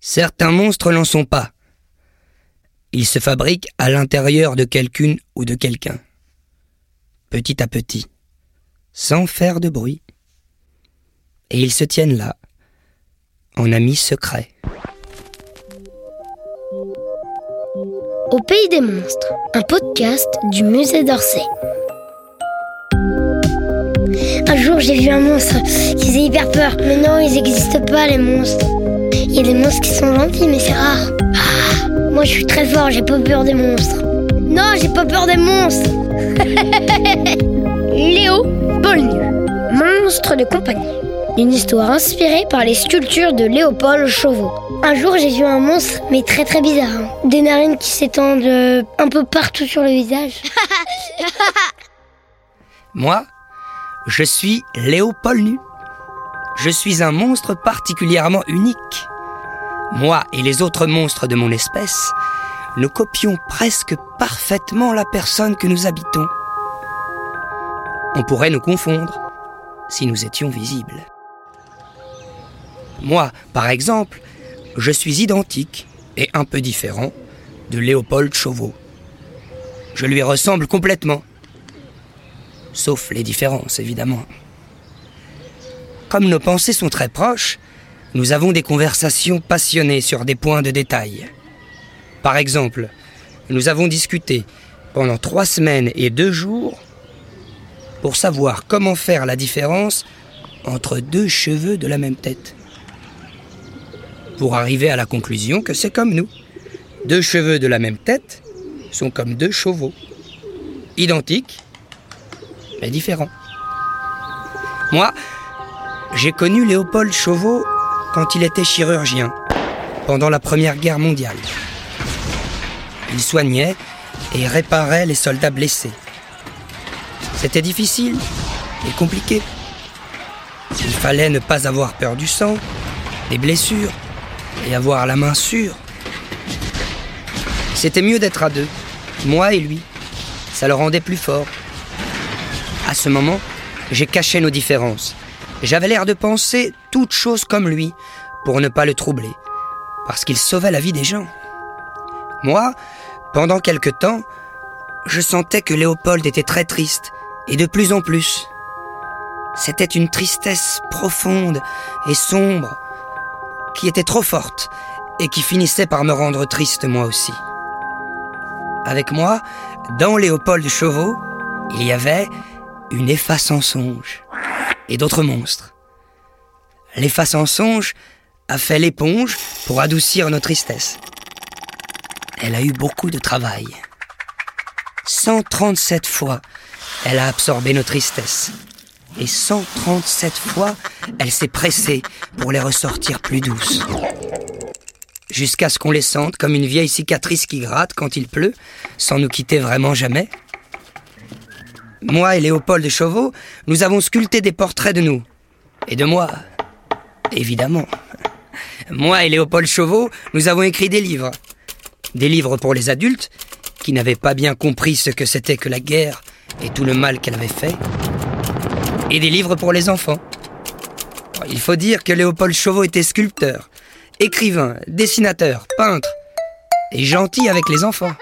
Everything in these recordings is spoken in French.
Certains monstres n'en sont pas. Ils se fabriquent à l'intérieur de quelqu'une ou de quelqu'un. Petit à petit, sans faire de bruit. Et ils se tiennent là, en amis secrets. Au pays des monstres, un podcast du musée d'Orsay. Un jour, j'ai vu un monstre qui faisait hyper peur. Mais non, ils n'existent pas, les monstres. Il y a des monstres qui sont gentils, mais c'est rare. Ah, moi, je suis très fort, j'ai pas peur des monstres. Non, j'ai pas peur des monstres. Léo Paulnu, monstre de compagnie. Une histoire inspirée par les sculptures de Léopold Chauveau. Un jour, j'ai vu un monstre, mais très très bizarre. hein. Des narines qui s'étendent euh, un peu partout sur le visage. Moi, je suis Léopold Nu. Je suis un monstre particulièrement unique. Moi et les autres monstres de mon espèce, nous copions presque parfaitement la personne que nous habitons. On pourrait nous confondre si nous étions visibles. Moi, par exemple, je suis identique et un peu différent de Léopold Chauveau. Je lui ressemble complètement. Sauf les différences, évidemment. Comme nos pensées sont très proches, nous avons des conversations passionnées sur des points de détail. Par exemple, nous avons discuté pendant trois semaines et deux jours pour savoir comment faire la différence entre deux cheveux de la même tête. Pour arriver à la conclusion que c'est comme nous. Deux cheveux de la même tête sont comme deux chevaux. Identiques, mais différents. Moi, j'ai connu Léopold Chauveau quand il était chirurgien, pendant la Première Guerre mondiale. Il soignait et réparait les soldats blessés. C'était difficile et compliqué. Il fallait ne pas avoir peur du sang, des blessures et avoir la main sûre. C'était mieux d'être à deux, moi et lui. Ça le rendait plus fort. À ce moment, j'ai caché nos différences. J'avais l'air de penser toutes choses comme lui, pour ne pas le troubler, parce qu'il sauvait la vie des gens. Moi, pendant quelque temps, je sentais que Léopold était très triste, et de plus en plus. C'était une tristesse profonde et sombre, qui était trop forte, et qui finissait par me rendre triste moi aussi. Avec moi, dans Léopold Chauveau, il y avait une efface en songe et d'autres monstres. L'efface en songe a fait l'éponge pour adoucir nos tristesses. Elle a eu beaucoup de travail. 137 fois, elle a absorbé nos tristesses. Et 137 fois, elle s'est pressée pour les ressortir plus douces. Jusqu'à ce qu'on les sente comme une vieille cicatrice qui gratte quand il pleut, sans nous quitter vraiment jamais. Moi et Léopold Chauveau, nous avons sculpté des portraits de nous. Et de moi, évidemment. Moi et Léopold Chauveau, nous avons écrit des livres. Des livres pour les adultes, qui n'avaient pas bien compris ce que c'était que la guerre et tout le mal qu'elle avait fait. Et des livres pour les enfants. Il faut dire que Léopold Chauveau était sculpteur, écrivain, dessinateur, peintre, et gentil avec les enfants.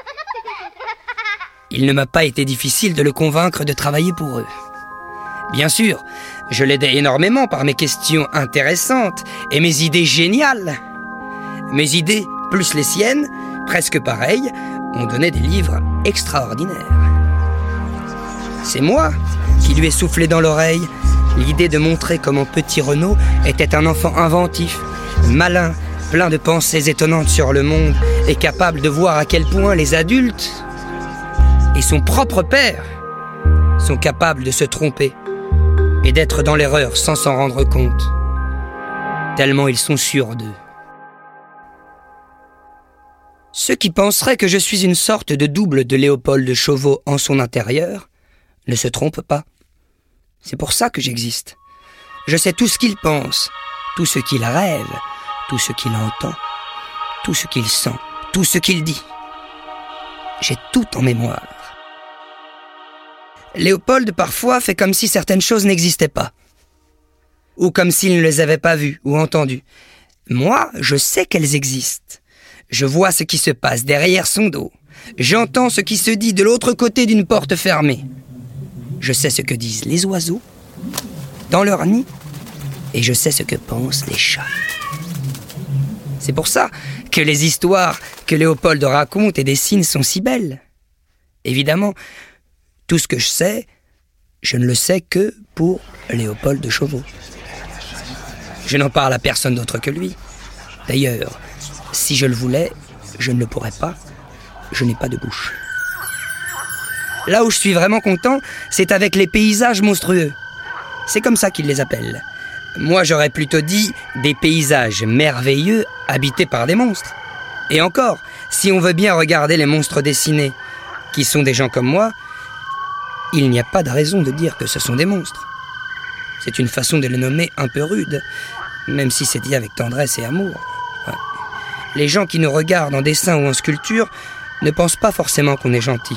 Il ne m'a pas été difficile de le convaincre de travailler pour eux. Bien sûr, je l'aidais énormément par mes questions intéressantes et mes idées géniales. Mes idées, plus les siennes, presque pareilles, ont donné des livres extraordinaires. C'est moi qui lui ai soufflé dans l'oreille l'idée de montrer comment Petit Renaud était un enfant inventif, malin, plein de pensées étonnantes sur le monde et capable de voir à quel point les adultes et son propre père sont capables de se tromper et d'être dans l'erreur sans s'en rendre compte, tellement ils sont sûrs d'eux. Ceux qui penseraient que je suis une sorte de double de Léopold de Chauveau en son intérieur ne se trompent pas. C'est pour ça que j'existe. Je sais tout ce qu'il pense, tout ce qu'il rêve, tout ce qu'il entend, tout ce qu'il sent, tout ce qu'il dit. J'ai tout en mémoire. Léopold parfois fait comme si certaines choses n'existaient pas. Ou comme s'il ne les avait pas vues ou entendues. Moi, je sais qu'elles existent. Je vois ce qui se passe derrière son dos. J'entends ce qui se dit de l'autre côté d'une porte fermée. Je sais ce que disent les oiseaux dans leur nid et je sais ce que pensent les chats. C'est pour ça que les histoires que Léopold raconte et dessine sont si belles. Évidemment, tout ce que je sais, je ne le sais que pour Léopold de Chauveau. Je n'en parle à personne d'autre que lui. D'ailleurs, si je le voulais, je ne le pourrais pas. Je n'ai pas de bouche. Là où je suis vraiment content, c'est avec les paysages monstrueux. C'est comme ça qu'il les appelle. Moi, j'aurais plutôt dit des paysages merveilleux habités par des monstres. Et encore, si on veut bien regarder les monstres dessinés, qui sont des gens comme moi, il n'y a pas de raison de dire que ce sont des monstres. C'est une façon de les nommer un peu rude, même si c'est dit avec tendresse et amour. Les gens qui nous regardent en dessin ou en sculpture ne pensent pas forcément qu'on est gentil,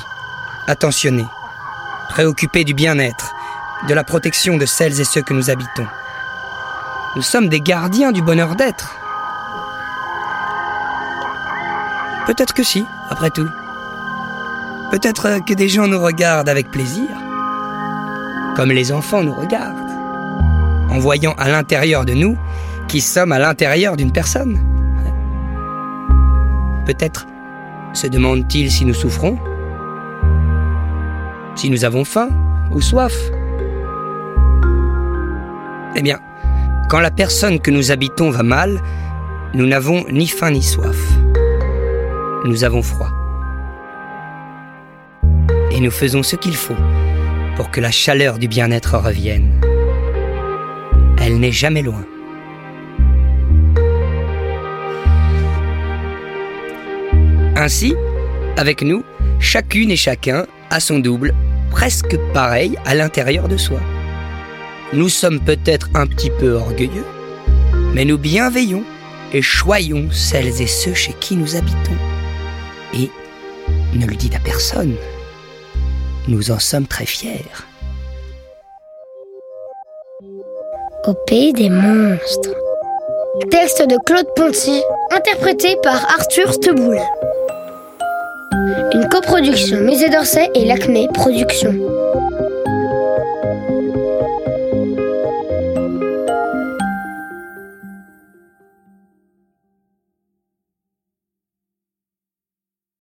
attentionné, préoccupé du bien-être, de la protection de celles et ceux que nous habitons. Nous sommes des gardiens du bonheur d'être. Peut-être que si, après tout. Peut-être que des gens nous regardent avec plaisir, comme les enfants nous regardent, en voyant à l'intérieur de nous qui sommes à l'intérieur d'une personne. Peut-être se demandent-ils si nous souffrons, si nous avons faim ou soif. Eh bien, quand la personne que nous habitons va mal, nous n'avons ni faim ni soif. Nous avons froid. Et nous faisons ce qu'il faut pour que la chaleur du bien-être revienne. Elle n'est jamais loin. Ainsi, avec nous, chacune et chacun a son double, presque pareil à l'intérieur de soi. Nous sommes peut-être un petit peu orgueilleux, mais nous bienveillons et choyons celles et ceux chez qui nous habitons. Et ne le dites à personne, nous en sommes très fiers. Au pays des monstres. Texte de Claude Ponty, interprété par Arthur Steboul. Une coproduction Musée d'Orsay et l'Acmé Productions.